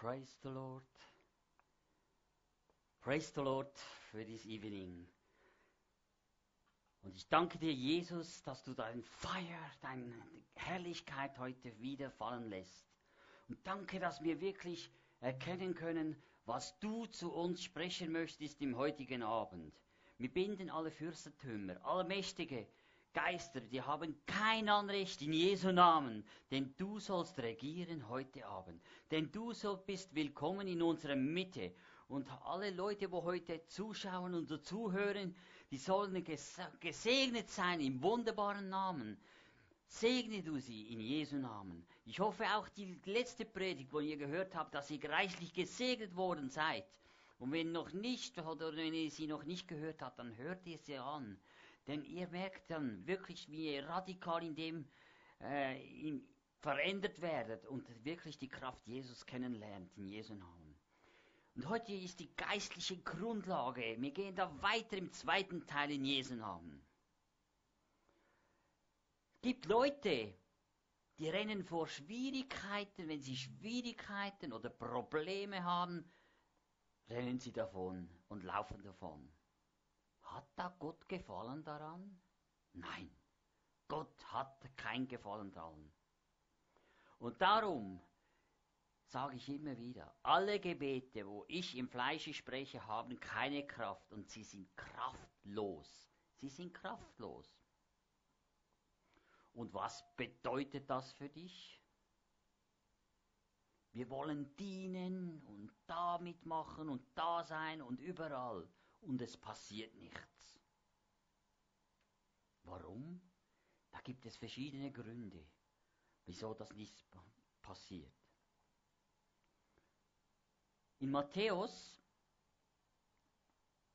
Praise the Lord. Praise the Lord für this evening. Und ich danke dir, Jesus, dass du dein Feuer, deine Herrlichkeit heute wieder fallen lässt. Und danke, dass wir wirklich erkennen können, was du zu uns sprechen möchtest im heutigen Abend. Wir binden alle Fürstentümer, alle Mächtige, Geister, die haben kein Anrecht in Jesu Namen, denn du sollst regieren heute Abend. Denn du so bist willkommen in unserer Mitte. Und alle Leute, wo heute zuschauen und zuhören, die sollen gesegnet sein im wunderbaren Namen. Segne du sie in Jesu Namen. Ich hoffe auch die letzte Predigt, wo ihr gehört habt, dass ihr reichlich gesegnet worden seid. Und wenn noch nicht oder wenn ihr sie noch nicht gehört habt, dann hört ihr sie an. Denn ihr merkt dann wirklich, wie ihr radikal in dem äh, in, verändert werdet und wirklich die Kraft Jesus kennenlernt in Jesu Namen. Und heute ist die geistliche Grundlage. Wir gehen da weiter im zweiten Teil in Jesu Namen. Es gibt Leute, die rennen vor Schwierigkeiten, wenn sie Schwierigkeiten oder Probleme haben, rennen sie davon und laufen davon. Hat da Gott Gefallen daran? Nein, Gott hat kein Gefallen daran. Und darum sage ich immer wieder, alle Gebete, wo ich im Fleische spreche, haben keine Kraft und sie sind kraftlos. Sie sind kraftlos. Und was bedeutet das für dich? Wir wollen dienen und da mitmachen und da sein und überall und es passiert nichts. Warum? Da gibt es verschiedene Gründe, wieso das nicht passiert. In Matthäus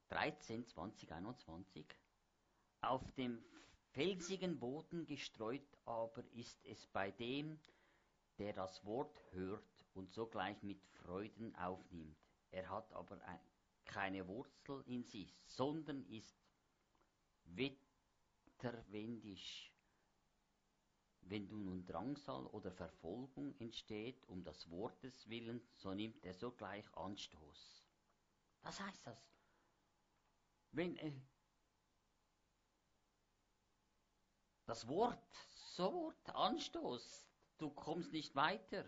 13, 20, 21, auf dem felsigen Boden gestreut aber ist es bei dem, der das Wort hört und sogleich mit Freuden aufnimmt. Er hat aber ein, keine Wurzel in sich, sondern ist wetterwendisch. Wenn du nun Drangsal oder Verfolgung entsteht um des Wortes willen, so nimmt er sogleich Anstoß. Was heißt das? Wenn äh, das Wort sofort Anstoß, du kommst nicht weiter,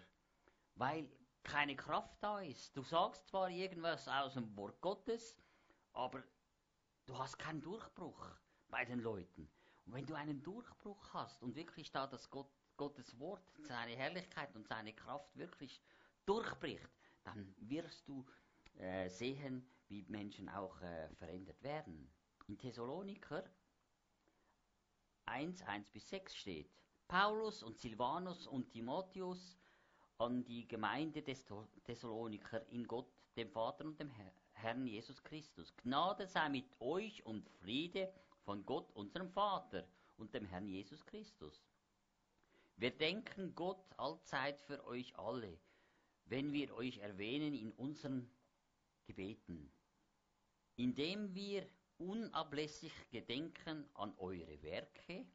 weil keine Kraft da ist. Du sagst zwar irgendwas aus dem Wort Gottes, aber du hast keinen Durchbruch bei den Leuten. Und wenn du einen Durchbruch hast und wirklich da das Gott, Gottes Wort, seine Herrlichkeit und seine Kraft wirklich durchbricht, dann wirst du äh, sehen, wie Menschen auch äh, verändert werden. In Thessaloniker 1, 1 bis 6 steht, Paulus und Silvanus und Timotheus an die Gemeinde des Thessaloniker in Gott, dem Vater und dem Herrn Jesus Christus. Gnade sei mit euch und Friede von Gott, unserem Vater und dem Herrn Jesus Christus. Wir denken Gott allzeit für euch alle, wenn wir euch erwähnen in unseren Gebeten, indem wir unablässig gedenken an eure Werke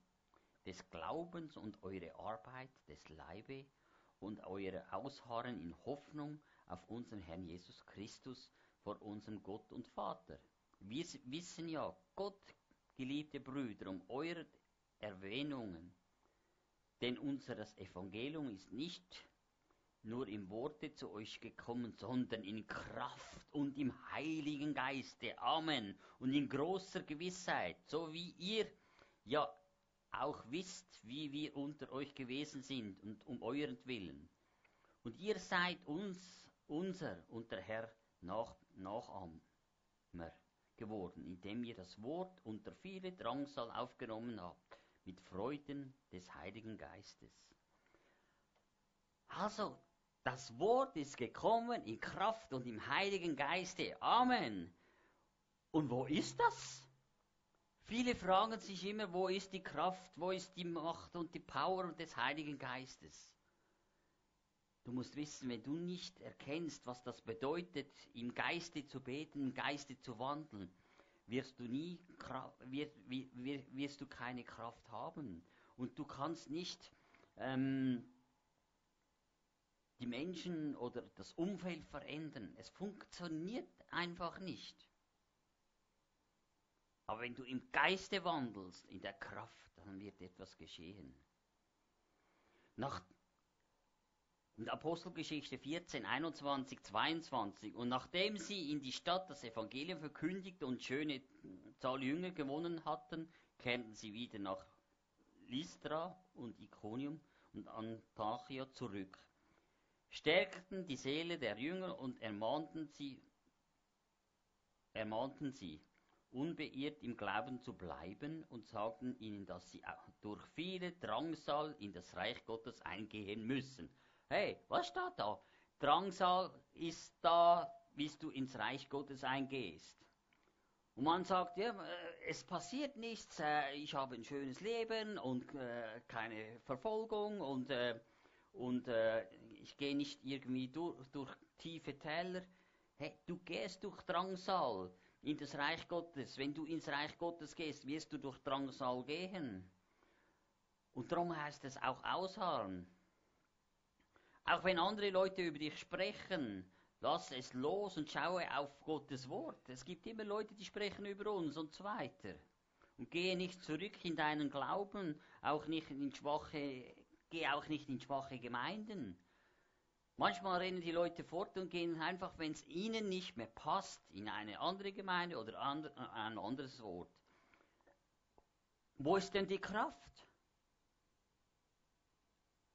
des Glaubens und eure Arbeit des Leibes und euer Ausharren in Hoffnung auf unseren Herrn Jesus Christus vor unserem Gott und Vater. Wir wissen ja, Gott, geliebte Brüder, um eure Erwähnungen, denn unseres Evangelium ist nicht nur im Worte zu euch gekommen, sondern in Kraft und im Heiligen Geiste. Amen. Und in großer Gewissheit, so wie ihr ja auch wisst, wie wir unter euch gewesen sind und um euren Willen. Und ihr seid uns, unser und der Herr nach, Nachahmer geworden, indem ihr das Wort unter viele Drangsal aufgenommen habt, mit Freuden des Heiligen Geistes. Also, das Wort ist gekommen in Kraft und im Heiligen Geiste. Amen. Und wo ist das? Viele fragen sich immer, wo ist die Kraft, wo ist die Macht und die Power des Heiligen Geistes? Du musst wissen, wenn du nicht erkennst, was das bedeutet, im Geiste zu beten, im Geiste zu wandeln, wirst du nie, wirst, wirst du keine Kraft haben. Und du kannst nicht ähm, die Menschen oder das Umfeld verändern. Es funktioniert einfach nicht. Aber wenn du im Geiste wandelst, in der Kraft, dann wird etwas geschehen. Nach in Apostelgeschichte 14, 21, 22. Und nachdem sie in die Stadt das Evangelium verkündigt und schöne Zahl Jünger gewonnen hatten, kehrten sie wieder nach Lystra und Iconium und Antachia zurück, stärkten die Seele der Jünger und ermahnten sie, ermahnten sie, unbeirrt im Glauben zu bleiben und sagten ihnen, dass sie durch viele Drangsal in das Reich Gottes eingehen müssen. Hey, was steht da? Drangsal ist da, bis du ins Reich Gottes eingehst. Und man sagt, ja, äh, es passiert nichts, äh, ich habe ein schönes Leben und äh, keine Verfolgung und, und ich gehe nicht irgendwie durch, durch tiefe Täler. Hey, du gehst durch Drangsal in das Reich Gottes. Wenn du ins Reich Gottes gehst, wirst du durch Drangsal gehen. Und darum heißt es auch ausharren. Auch wenn andere Leute über dich sprechen, Lass es los und schaue auf Gottes Wort. Es gibt immer Leute, die sprechen über uns und so weiter. Und gehe nicht zurück in deinen Glauben, auch nicht in schwache, gehe auch nicht in schwache Gemeinden. Manchmal rennen die Leute fort und gehen einfach, wenn es ihnen nicht mehr passt, in eine andere Gemeinde oder äh, ein anderes Wort. Wo ist denn die Kraft?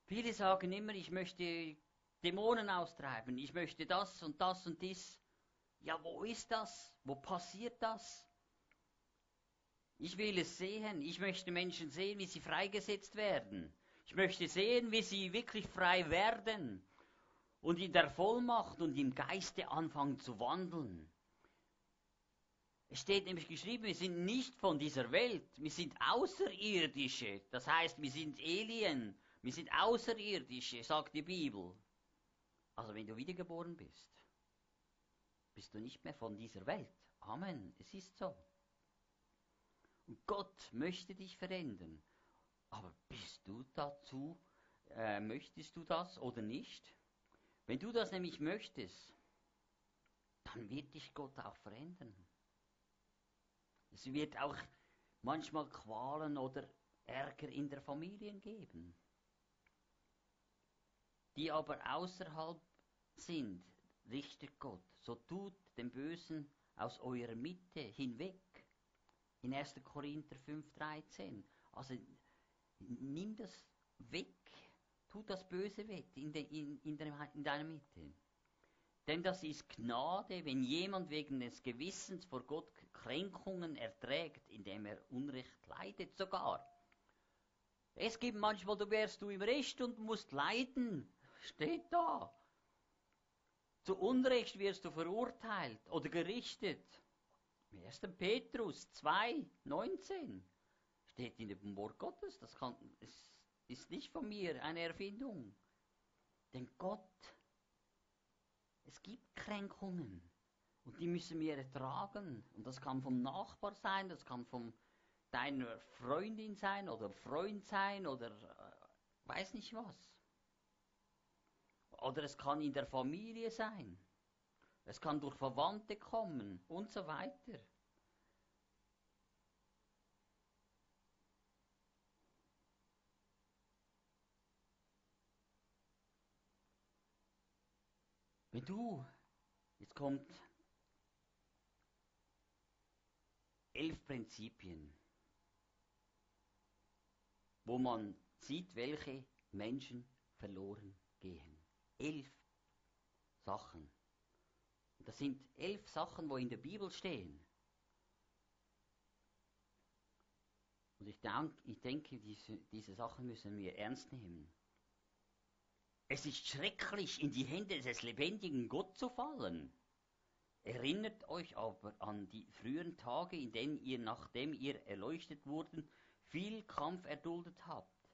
Viele sagen immer, ich möchte Dämonen austreiben, ich möchte das und das und dies. Ja, wo ist das? Wo passiert das? Ich will es sehen. Ich möchte Menschen sehen, wie sie freigesetzt werden. Ich möchte sehen, wie sie wirklich frei werden und in der Vollmacht und im Geiste anfangen zu wandeln. Es steht nämlich geschrieben, wir sind nicht von dieser Welt, wir sind Außerirdische. Das heißt, wir sind Alien, wir sind Außerirdische, sagt die Bibel. Also wenn du wiedergeboren bist, bist du nicht mehr von dieser Welt. Amen. Es ist so. Und Gott möchte dich verändern. Aber bist du dazu, äh, möchtest du das oder nicht? Wenn du das nämlich möchtest, dann wird dich Gott auch verändern. Es wird auch manchmal Qualen oder Ärger in der Familie geben die aber außerhalb sind, richtet Gott. So tut den Bösen aus eurer Mitte hinweg. In 1. Korinther 5,13. Also nimm das weg. Tut das Böse weg in, de, in, in, der, in deiner Mitte. Denn das ist Gnade, wenn jemand wegen des Gewissens vor Gott Kränkungen erträgt, indem er Unrecht leidet sogar. Es gibt manchmal, du wärst du im Recht und musst leiden. Steht da. Zu Unrecht wirst du verurteilt oder gerichtet. 1. Petrus 2, 19 steht in dem Wort Gottes. Das kann, es ist nicht von mir eine Erfindung. Denn Gott, es gibt Kränkungen und die müssen wir ertragen. Und das kann vom Nachbar sein, das kann von deiner Freundin sein oder Freund sein oder äh, weiß nicht was. Oder es kann in der Familie sein. Es kann durch Verwandte kommen und so weiter. Wenn du, jetzt kommt elf Prinzipien, wo man sieht, welche Menschen verloren gehen elf Sachen. Das sind elf Sachen, wo in der Bibel stehen. Und ich, denk, ich denke, diese, diese Sachen müssen wir ernst nehmen. Es ist schrecklich, in die Hände des lebendigen Gott zu fallen. Erinnert euch aber an die früheren Tage, in denen ihr, nachdem ihr erleuchtet wurden, viel Kampf erduldet habt,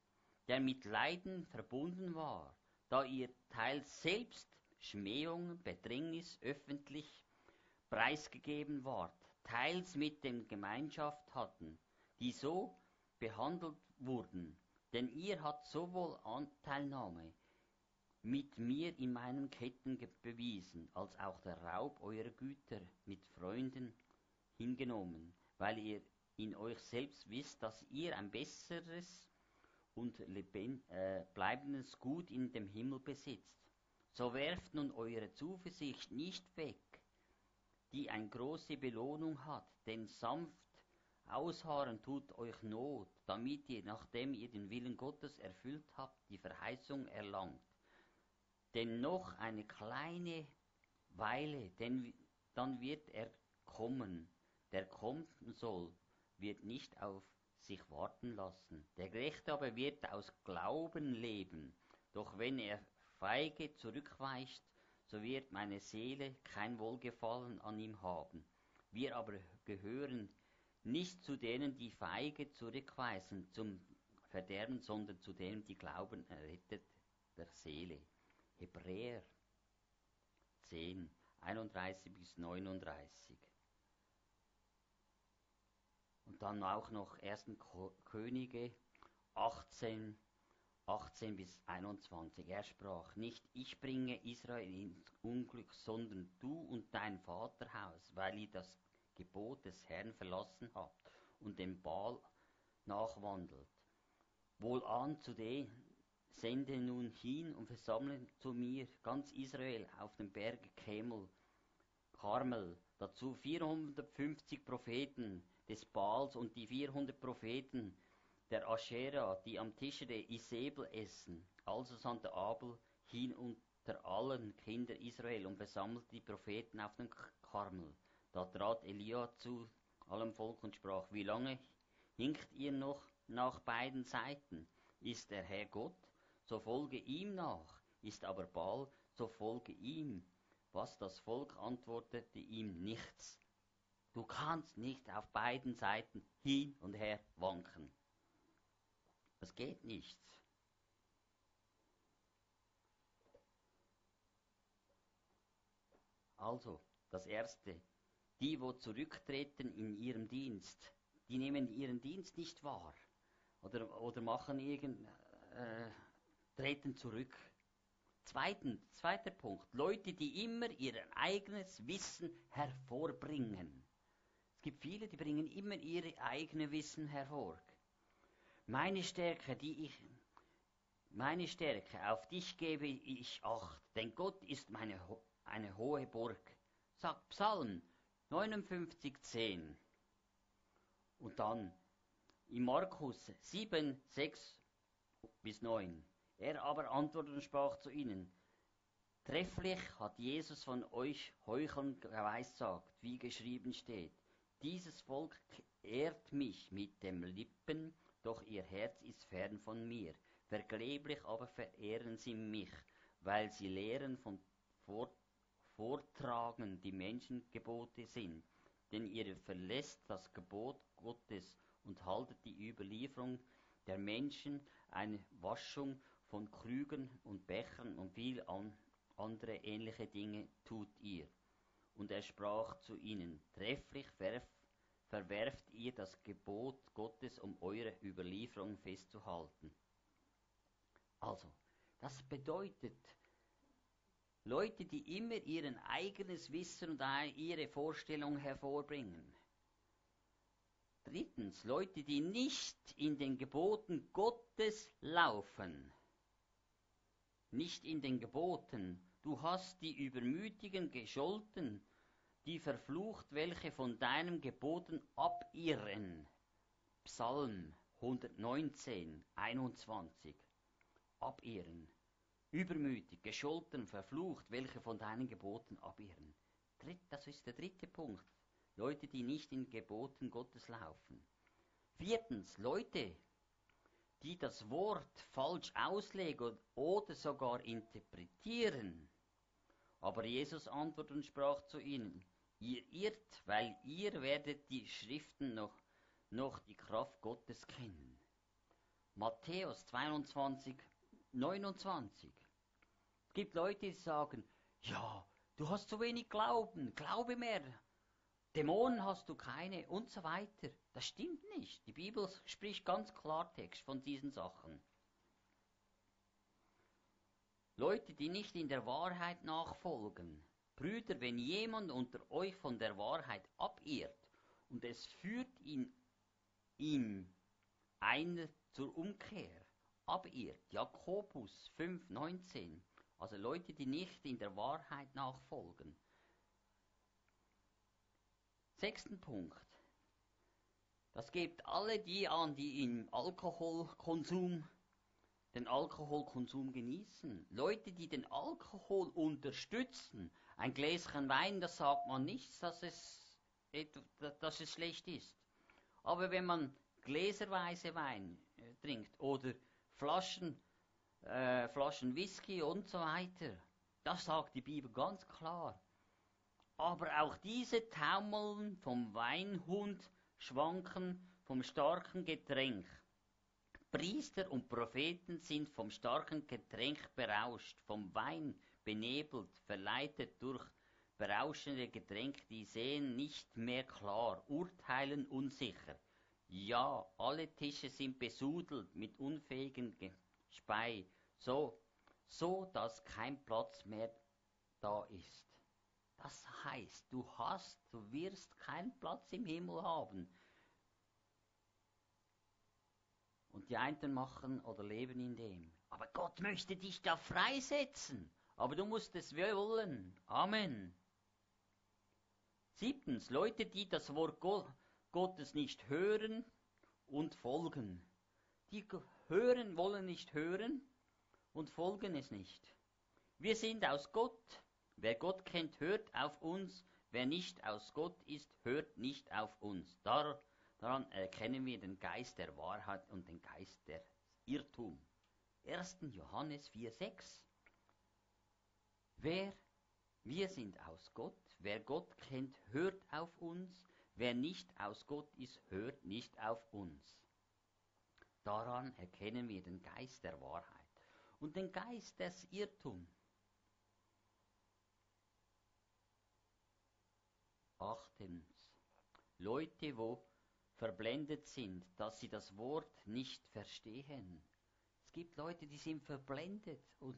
der mit Leiden verbunden war da ihr teils selbst Schmähung, Bedrängnis öffentlich preisgegeben ward, teils mit dem Gemeinschaft hatten, die so behandelt wurden, denn ihr habt sowohl Anteilnahme mit mir in meinen Ketten bewiesen, als auch der Raub eurer Güter mit Freunden hingenommen, weil ihr in euch selbst wisst, dass ihr ein besseres und lebend, äh, bleibendes Gut in dem Himmel besitzt. So werft nun eure Zuversicht nicht weg, die eine große Belohnung hat, denn sanft ausharren tut euch Not, damit ihr, nachdem ihr den Willen Gottes erfüllt habt, die Verheißung erlangt. Denn noch eine kleine Weile, denn dann wird er kommen, der kommen soll, wird nicht auf sich warten lassen. Der Gerechte aber wird aus Glauben leben. Doch wenn er feige zurückweicht, so wird meine Seele kein Wohlgefallen an ihm haben. Wir aber gehören nicht zu denen, die feige zurückweisen zum Verderben, sondern zu denen, die glauben, errettet der Seele. Hebräer 10, 31 bis 39. Und dann auch noch 1. Könige 18, 18 bis 21. Er sprach, nicht ich bringe Israel ins Unglück, sondern du und dein Vaterhaus, weil ihr das Gebot des Herrn verlassen habt und dem Baal nachwandelt. Wohlan zu dem, sende nun hin und versammle zu mir ganz Israel auf dem Berg Kemel, Karmel, dazu 450 Propheten des Baals und die 400 Propheten der Aschera, die am Tische der Isabel essen. Also sandte Abel hin unter allen Kinder Israel und versammelte die Propheten auf den Karmel. Da trat Elia zu allem Volk und sprach, wie lange hinkt ihr noch nach beiden Seiten? Ist der Herr Gott? So folge ihm nach, ist aber Baal, so folge ihm. Was das Volk antwortete ihm nichts. Du kannst nicht auf beiden Seiten hin und her wanken. Das geht nicht. Also, das Erste, die, wo zurücktreten in ihrem Dienst, die nehmen ihren Dienst nicht wahr oder, oder machen irgend, äh, treten zurück. Zweitens, zweiter Punkt, Leute, die immer ihr eigenes Wissen hervorbringen. Es gibt viele, die bringen immer ihre eigene Wissen hervor. Meine Stärke, die ich, meine Stärke, auf dich gebe ich Acht, denn Gott ist meine, eine hohe Burg. Sagt Psalm 59, 10. Und dann in Markus 7, 6 bis 9. Er aber antwortete und sprach zu ihnen, Trefflich hat Jesus von euch Heucheln geweissagt, wie geschrieben steht. Dieses Volk ehrt mich mit dem Lippen, doch ihr Herz ist fern von mir. Vergeblich aber verehren sie mich, weil sie Lehren von Vor Vortragen die Menschengebote sind. Denn ihr verlässt das Gebot Gottes und haltet die Überlieferung der Menschen, eine Waschung von Krügen und Bechern und viel an andere ähnliche Dinge tut ihr. Und er sprach zu ihnen, trefflich verf, verwerft ihr das Gebot Gottes, um eure Überlieferung festzuhalten. Also, das bedeutet, Leute, die immer ihren eigenes Wissen und ihre Vorstellung hervorbringen. Drittens, Leute, die nicht in den Geboten Gottes laufen nicht in den Geboten. Du hast die Übermütigen gescholten, die verflucht, welche von deinem Geboten abirren. Psalm 119, 21. Abirren. Übermütig, gescholten, verflucht, welche von deinen Geboten abirren. Das ist der dritte Punkt. Leute, die nicht in Geboten Gottes laufen. Viertens, Leute, die das Wort falsch auslegen oder sogar interpretieren. Aber Jesus antwortete und sprach zu ihnen, ihr irrt, weil ihr werdet die Schriften noch, noch die Kraft Gottes kennen. Matthäus 22, 29. Es gibt Leute, die sagen, ja, du hast zu wenig Glauben, glaube mehr, Dämonen hast du keine und so weiter. Das stimmt nicht. Die Bibel spricht ganz Klartext von diesen Sachen. Leute, die nicht in der Wahrheit nachfolgen. Brüder, wenn jemand unter euch von der Wahrheit abirrt und es führt ihn, ihm einer zur Umkehr, abirrt. Jakobus 5, 19. Also Leute, die nicht in der Wahrheit nachfolgen. Sechsten Punkt. Das gibt alle die an, die im Alkoholkonsum, den Alkoholkonsum genießen. Leute, die den Alkohol unterstützen. Ein Gläschen Wein, das sagt man nichts, dass es, dass es schlecht ist. Aber wenn man gläserweise Wein äh, trinkt oder Flaschen, äh, Flaschen Whisky und so weiter, das sagt die Bibel ganz klar. Aber auch diese taumeln vom Weinhund, schwanken vom starken Getränk. Priester und Propheten sind vom starken Getränk berauscht, vom Wein benebelt, verleitet durch berauschende Getränke, die sehen nicht mehr klar, urteilen unsicher. Ja, alle Tische sind besudelt mit unfähigen Spei, so, so dass kein Platz mehr da ist. Das heißt, du hast, du wirst keinen Platz im Himmel haben. Und die einen machen oder leben in dem. Aber Gott möchte dich da freisetzen. Aber du musst es wollen. Amen. Siebtens, Leute, die das Wort Gottes nicht hören und folgen. Die hören, wollen nicht hören und folgen es nicht. Wir sind aus Gott Wer Gott kennt, hört auf uns. Wer nicht aus Gott ist, hört nicht auf uns. Dar, daran erkennen wir den Geist der Wahrheit und den Geist der Irrtum. 1. Johannes 4,6 Wer, wir sind aus Gott. Wer Gott kennt, hört auf uns. Wer nicht aus Gott ist, hört nicht auf uns. Daran erkennen wir den Geist der Wahrheit und den Geist des Irrtums. Achtens. Leute, wo verblendet sind, dass sie das Wort nicht verstehen. Es gibt Leute, die sind verblendet und,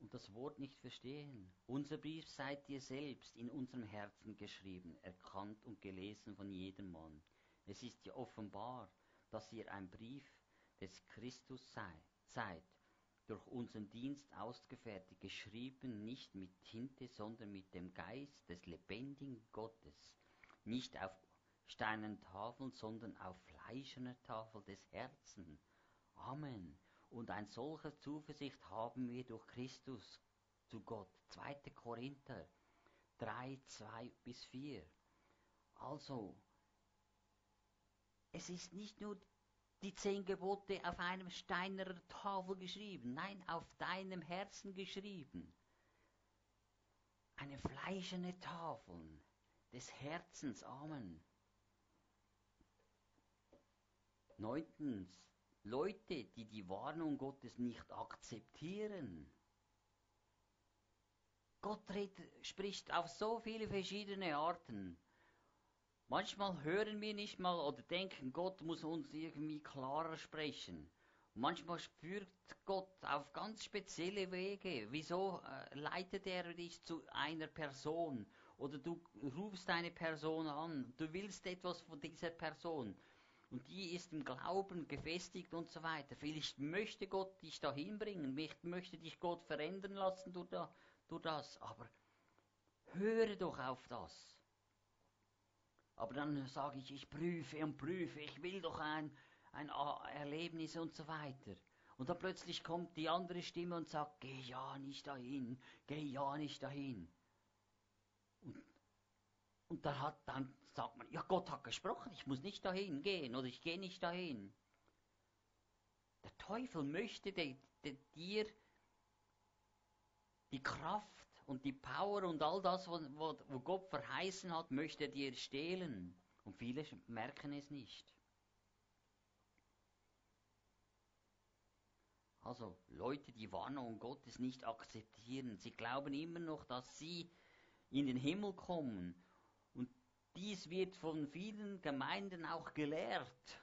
und das Wort nicht verstehen. Unser Brief seid ihr selbst in unserem Herzen geschrieben, erkannt und gelesen von jedem Mann. Es ist ja offenbar, dass ihr ein Brief des Christus sei, seid, durch unseren Dienst ausgefertigt, geschrieben nicht mit Tinte, sondern mit dem Geist des lebendigen Gottes, nicht auf steinernen Tafeln, sondern auf fleischerner Tafel des Herzens. Amen. Und ein solcher Zuversicht haben wir durch Christus zu Gott. 2. Korinther 3, 2 bis 4. Also, es ist nicht nur die zehn Gebote auf einem steinernen Tafel geschrieben, nein, auf deinem Herzen geschrieben. Eine fleischerne Tafel des Herzens, Amen. Neuntens, Leute, die die Warnung Gottes nicht akzeptieren. Gott spricht auf so viele verschiedene Arten. Manchmal hören wir nicht mal oder denken, Gott muss uns irgendwie klarer sprechen. Manchmal spürt Gott auf ganz spezielle Wege. Wieso äh, leitet er dich zu einer Person? Oder du rufst eine Person an, du willst etwas von dieser Person. Und die ist im Glauben gefestigt und so weiter. Vielleicht möchte Gott dich dahin bringen, möchte dich Gott verändern lassen durch, das. Aber höre doch auf das. Aber dann sage ich, ich prüfe und prüfe, ich will doch ein, ein Erlebnis und so weiter. Und dann plötzlich kommt die andere Stimme und sagt, geh ja nicht dahin, geh ja nicht dahin. Und, und dann, hat, dann sagt man, ja Gott hat gesprochen, ich muss nicht dahin gehen oder ich gehe nicht dahin. Der Teufel möchte de, de, dir die Kraft und die Power und all das, wo Gott verheißen hat, möchte er dir stehlen. Und viele merken es nicht. Also Leute, die Warnung Gottes nicht akzeptieren, sie glauben immer noch, dass sie in den Himmel kommen. Und dies wird von vielen Gemeinden auch gelehrt.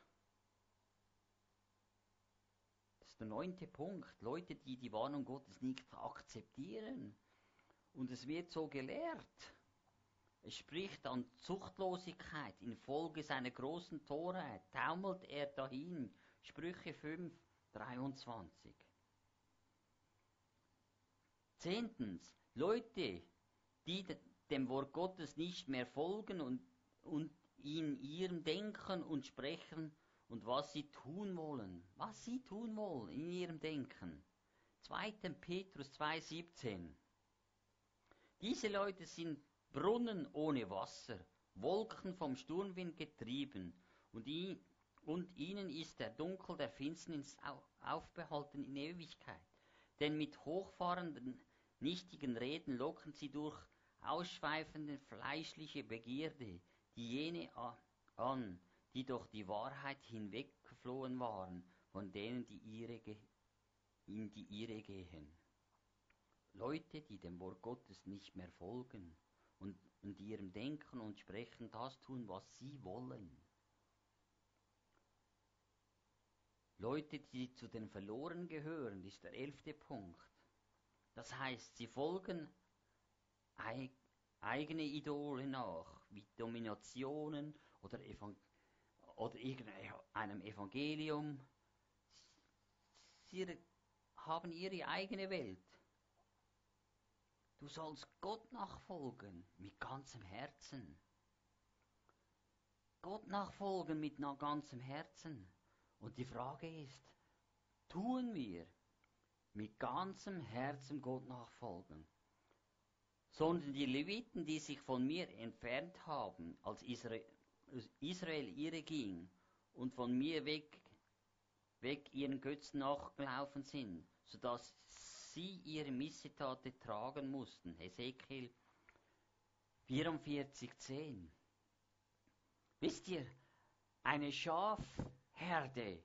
der neunte Punkt. Leute, die die Warnung Gottes nicht akzeptieren. Und es wird so gelehrt. Es spricht an Zuchtlosigkeit infolge seiner großen Torheit. Taumelt er dahin. Sprüche 5, 23. Zehntens, Leute, die dem Wort Gottes nicht mehr folgen und, und in ihrem Denken und Sprechen und was sie tun wollen. Was sie tun wollen in ihrem Denken. 2. Petrus 2,17. Diese Leute sind Brunnen ohne Wasser, Wolken vom Sturmwind getrieben, und, ihn, und ihnen ist der Dunkel der Finsternis aufbehalten in Ewigkeit. Denn mit hochfahrenden, nichtigen Reden locken sie durch ausschweifende fleischliche Begierde die jene an, die durch die Wahrheit hinweggeflohen waren, von denen die ihre in die ihre gehen. Leute, die dem Wort Gottes nicht mehr folgen und, und ihrem Denken und Sprechen das tun, was sie wollen. Leute, die zu den Verloren gehören, ist der elfte Punkt. Das heißt, sie folgen eigene Idole nach, wie Dominationen oder, Evang oder irgendeinem Evangelium. Sie haben ihre eigene Welt. Du sollst Gott nachfolgen mit ganzem Herzen. Gott nachfolgen mit ganzem Herzen. Und die Frage ist, tun wir mit ganzem Herzen Gott nachfolgen? Sondern die Leviten, die sich von mir entfernt haben, als Israel, ihre ging und von mir weg, weg ihren Götzen nachgelaufen sind, sodass sie ihre Missetate tragen mussten. Hesekiel 44,10. Wisst ihr, eine Schafherde,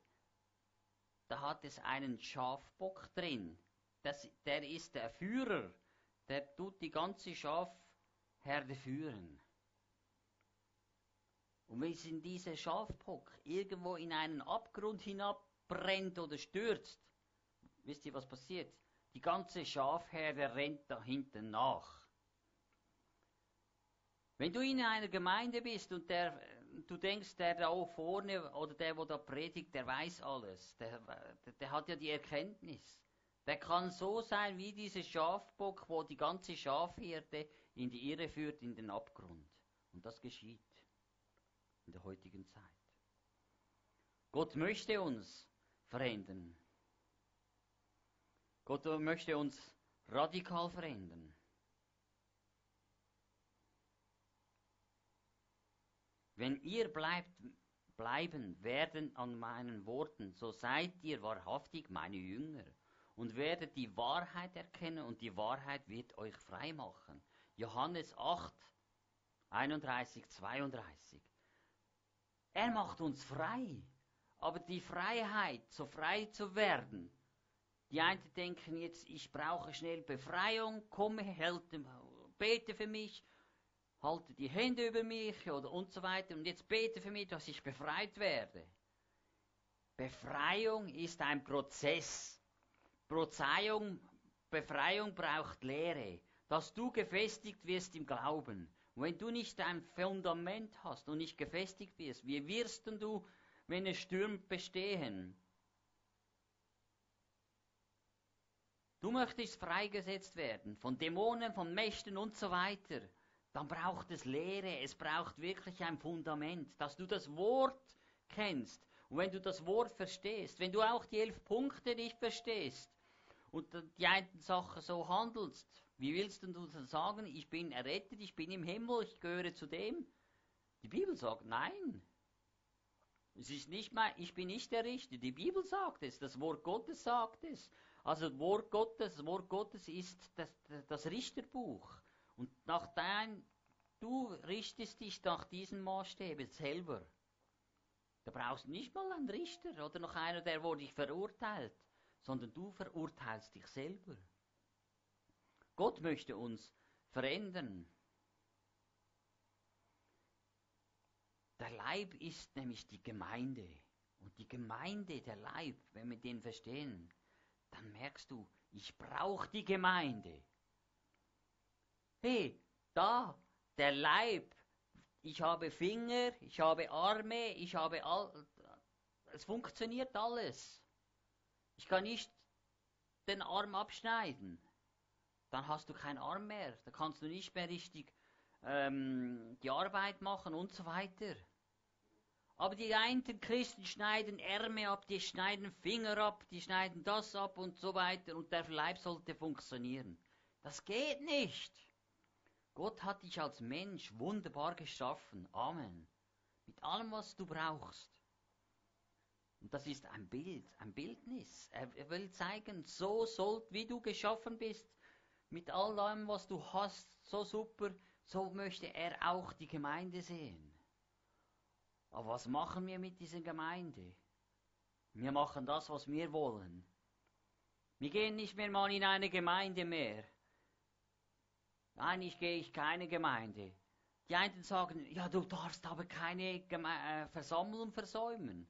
da hat es einen Schafbock drin. Das, der ist der Führer, der tut die ganze Schafherde führen. Und wenn es in diese Schafbock irgendwo in einen Abgrund hinabbrennt oder stürzt, wisst ihr, was passiert? Die ganze Schafherde rennt da hinten nach. Wenn du in einer Gemeinde bist und der, du denkst, der da vorne oder der, wo da predigt, der weiß alles, der, der, der hat ja die Erkenntnis. Der kann so sein wie diese Schafbock, wo die ganze Schafherde in die Irre führt, in den Abgrund. Und das geschieht in der heutigen Zeit. Gott möchte uns verändern. Gott möchte uns radikal verändern. Wenn ihr bleibt, bleiben werden an meinen Worten, so seid ihr wahrhaftig meine Jünger und werdet die Wahrheit erkennen und die Wahrheit wird euch frei machen. Johannes 8, 31, 32. Er macht uns frei. Aber die Freiheit, so frei zu werden, die einen denken jetzt, ich brauche schnell Befreiung, komme, halte, bete für mich, halte die Hände über mich oder und so weiter und jetzt bete für mich, dass ich befreit werde. Befreiung ist ein Prozess. Prozeiung, Befreiung braucht Lehre, dass du gefestigt wirst im Glauben. Und wenn du nicht ein Fundament hast und nicht gefestigt wirst, wie wirst du, wenn es stürmt, bestehen? Du möchtest freigesetzt werden von Dämonen, von Mächten und so weiter. Dann braucht es Lehre, es braucht wirklich ein Fundament, dass du das Wort kennst. Und wenn du das Wort verstehst, wenn du auch die elf Punkte nicht verstehst und die einen Sachen so handelst, wie willst du dann sagen, ich bin errettet, ich bin im Himmel, ich gehöre zu dem? Die Bibel sagt nein. Es ist nicht mein, ich bin nicht der Richter. Die Bibel sagt es, das Wort Gottes sagt es. Also das Wort Gottes, das Wort Gottes ist das, das Richterbuch. Und nach dein, du richtest dich nach diesen Maßstäben selber. Da brauchst du nicht mal einen Richter oder noch einer, der wo dich verurteilt, sondern du verurteilst dich selber. Gott möchte uns verändern. Der Leib ist nämlich die Gemeinde. Und die Gemeinde, der Leib, wenn wir den verstehen, dann merkst du, ich brauche die Gemeinde. Hey, da, der Leib, ich habe Finger, ich habe Arme, ich habe all, es funktioniert alles. Ich kann nicht den Arm abschneiden. Dann hast du keinen Arm mehr. Da kannst du nicht mehr richtig ähm, die Arbeit machen und so weiter. Aber die einen Christen schneiden Ärmel ab, die schneiden Finger ab, die schneiden das ab und so weiter und der Leib sollte funktionieren. Das geht nicht. Gott hat dich als Mensch wunderbar geschaffen. Amen. Mit allem, was du brauchst. Und das ist ein Bild, ein Bildnis. Er, will zeigen, so sollt, wie du geschaffen bist, mit allem, was du hast, so super, so möchte er auch die Gemeinde sehen. Aber was machen wir mit dieser Gemeinde? Wir machen das, was wir wollen. Wir gehen nicht mehr mal in eine Gemeinde mehr. Nein, ich gehe ich keine Gemeinde. Die einen sagen, ja, du darfst aber keine Geme äh, Versammlung versäumen.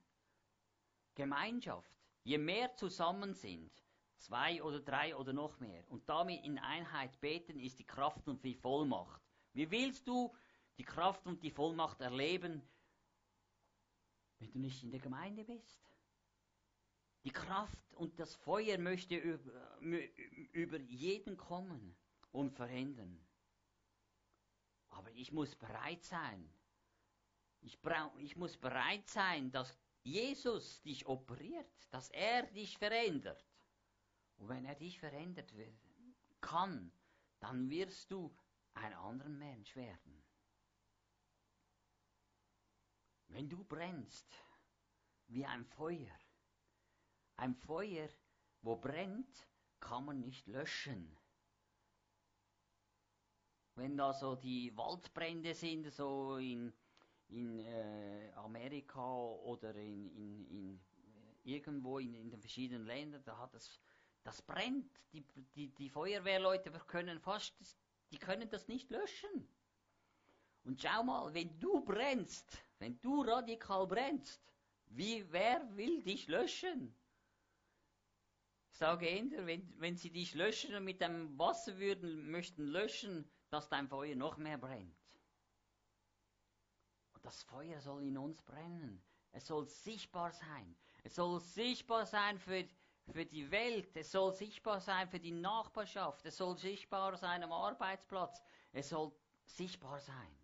Gemeinschaft. Je mehr zusammen sind, zwei oder drei oder noch mehr, und damit in Einheit beten, ist die Kraft und die Vollmacht. Wie willst du die Kraft und die Vollmacht erleben, wenn du nicht in der Gemeinde bist. Die Kraft und das Feuer möchte über, jeden kommen und verändern. Aber ich muss bereit sein. Ich, brauch, ich muss bereit sein, dass Jesus dich operiert, dass er dich verändert. Und wenn er dich verändert kann, dann wirst du ein anderer Mensch werden. Wenn du brennst wie ein Feuer, ein Feuer, wo brennt, kann man nicht löschen. Wenn da so die Waldbrände sind, so in, in äh, Amerika oder in, in, in äh, irgendwo in, in, den verschiedenen Ländern, da hat es, das brennt. Die, die, die Feuerwehrleute können fast, die können das nicht löschen. Und schau mal, wenn du brennst, wenn du radikal brennst, wie, wer will dich löschen? Ich sage eher, wenn, wenn sie dich löschen und mit dem Wasser würden, möchten löschen, dass dein Feuer noch mehr brennt. Und das Feuer soll in uns brennen. Es soll sichtbar sein. Es soll sichtbar sein für, für die Welt. Es soll sichtbar sein für die Nachbarschaft. Es soll sichtbar sein am Arbeitsplatz. Es soll sichtbar sein.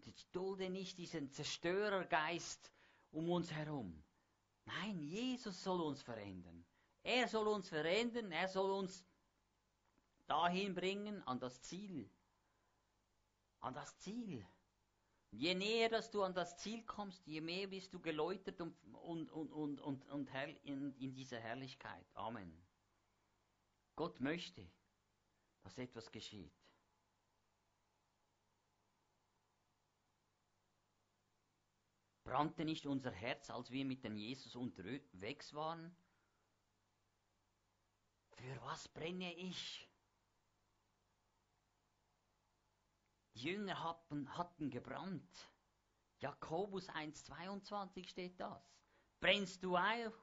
Und ich dulde nicht diesen Zerstörergeist um uns herum. Nein, Jesus soll uns verändern. Er soll uns verändern, er soll uns dahin bringen an das Ziel. An das Ziel. Je näher dass du an das Ziel kommst, je mehr bist du geläutert und, und, und, und, und, und in, in dieser Herrlichkeit. Amen. Gott möchte, dass etwas geschieht. Brannte nicht unser Herz, als wir mit dem Jesus unterwegs waren? Für was brenne ich? Die Jünger hatten, hatten gebrannt. Jakobus 1,22 steht das. Brennst du auf?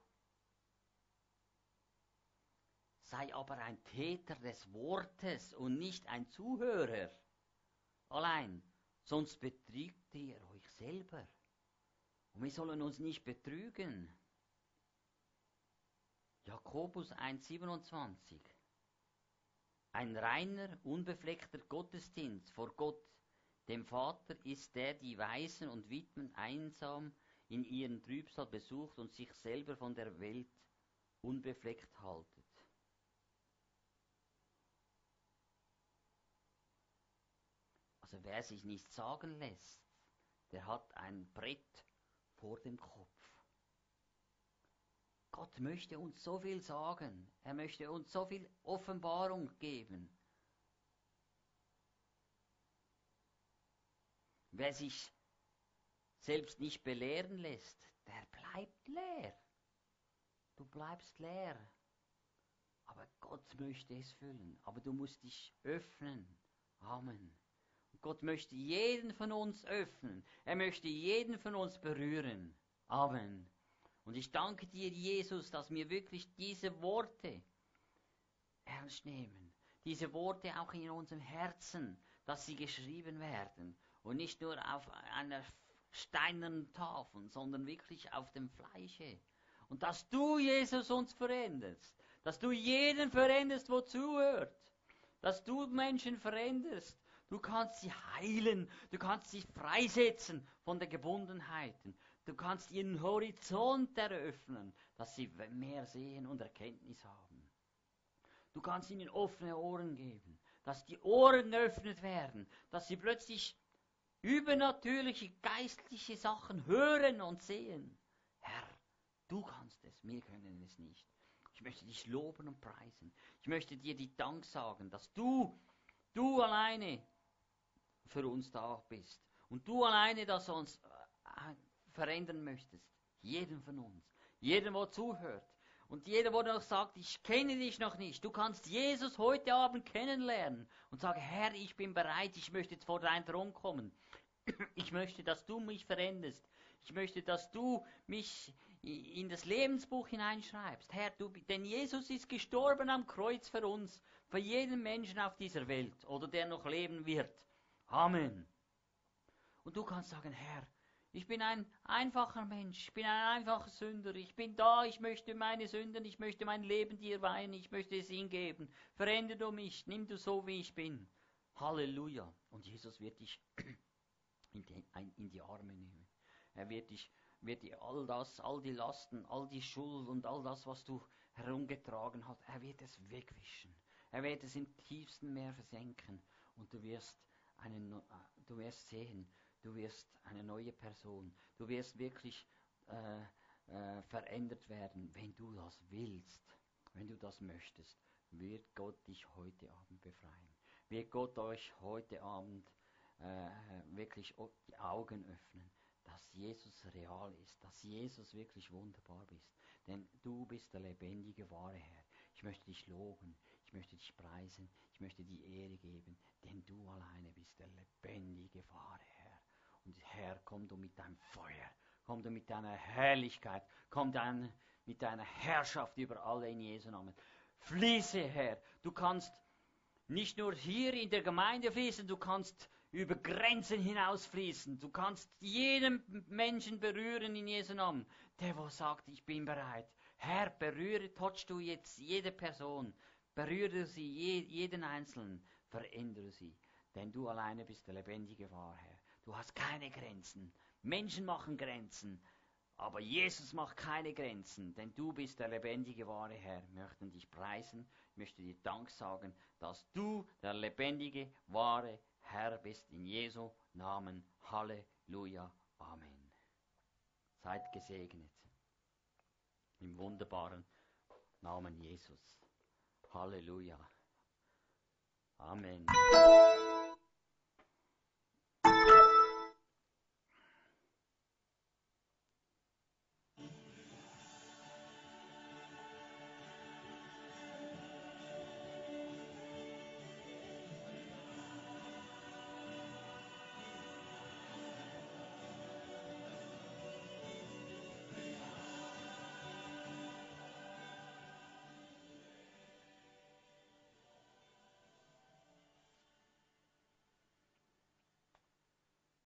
Sei aber ein Täter des Wortes und nicht ein Zuhörer. Allein, sonst betrügt ihr euch selber. Und wir sollen uns nicht betrügen. Jakobus 1,27 Ein reiner, unbefleckter Gottesdienst vor Gott, dem Vater, ist der, die Waisen und Witwen einsam in ihren Trübsal besucht und sich selber von der Welt unbefleckt haltet. Also wer sich nicht sagen lässt, der hat ein Brett vor dem Kopf. Gott möchte uns so viel sagen. Er möchte uns so viel Offenbarung geben. Wer sich selbst nicht belehren lässt, der bleibt leer. Du bleibst leer. Aber Gott möchte es füllen. Aber du musst dich öffnen. Amen. Gott möchte jeden von uns öffnen. Er möchte jeden von uns berühren. Amen. Und ich danke dir, Jesus, dass wir wirklich diese Worte ernst nehmen. Diese Worte auch in unserem Herzen, dass sie geschrieben werden. Und nicht nur auf einer steinernen Tafel, sondern wirklich auf dem Fleische. Und dass du, Jesus, uns veränderst. Dass du jeden veränderst, wo zuhört. Dass du Menschen veränderst. Du kannst sie heilen. Du kannst sie freisetzen von den Gebundenheiten. Du kannst ihren Horizont eröffnen, dass sie mehr sehen und Erkenntnis haben. Du kannst ihnen offene Ohren geben, dass die Ohren geöffnet werden, dass sie plötzlich übernatürliche geistliche Sachen hören und sehen. Herr, du kannst es, wir können es nicht. Ich möchte dich loben und preisen. Ich möchte dir die Dank sagen, dass du, du alleine für uns da bist. Und du alleine das uns äh, verändern möchtest. Jeden von uns. Jeden, der zuhört. Und jeder, der noch sagt, ich kenne dich noch nicht. Du kannst Jesus heute Abend kennenlernen und sagen, Herr, ich bin bereit, ich möchte jetzt vor dein Thron kommen. Ich möchte, dass du mich veränderst. Ich möchte, dass du mich in das Lebensbuch hineinschreibst. Herr, du, denn Jesus ist gestorben am Kreuz für uns, für jeden Menschen auf dieser Welt oder der noch leben wird. Amen. Und du kannst sagen, Herr, ich bin ein einfacher Mensch, ich bin ein einfacher Sünder, ich bin da, ich möchte meine Sünden, ich möchte mein Leben dir weihen, ich möchte es hingeben. Verändere du mich, nimm du so, wie ich bin. Halleluja. Und Jesus wird dich in die, in die Arme nehmen. Er wird dich, wird dir all das, all die Lasten, all die Schuld und all das, was du herumgetragen hast, er wird es wegwischen. Er wird es im tiefsten Meer versenken und du wirst, einen, du wirst sehen, Du wirst eine neue Person. Du wirst wirklich äh, äh, verändert werden, wenn du das willst, wenn du das möchtest. Wird Gott dich heute Abend befreien. Wird Gott euch heute Abend äh, wirklich die Augen öffnen, dass Jesus real ist, dass Jesus wirklich wunderbar bist. Denn du bist der lebendige, wahre Herr. Ich möchte dich loben, ich möchte dich preisen, ich möchte die Ehre geben, denn du alleine bist der lebendige, wahre Herr. Und Herr, komm du mit deinem Feuer, komm du mit deiner Herrlichkeit, komm dann mit deiner Herrschaft über alle in Jesu Namen. Fließe, Herr. Du kannst nicht nur hier in der Gemeinde fließen, du kannst über Grenzen hinaus fließen. Du kannst jeden Menschen berühren in Jesu Namen. Der, wo sagt, ich bin bereit. Herr, berühre, touch du jetzt jede Person. Berühre sie, jeden Einzelnen. Verändere sie. Denn du alleine bist der lebendige Wahrherr. Du hast keine Grenzen. Menschen machen Grenzen. Aber Jesus macht keine Grenzen, denn du bist der lebendige, wahre Herr. Wir möchten dich preisen, möchte dir Dank sagen, dass du der lebendige, wahre Herr bist. In Jesu Namen. Halleluja. Amen. Seid gesegnet. Im wunderbaren Namen Jesus. Halleluja. Amen.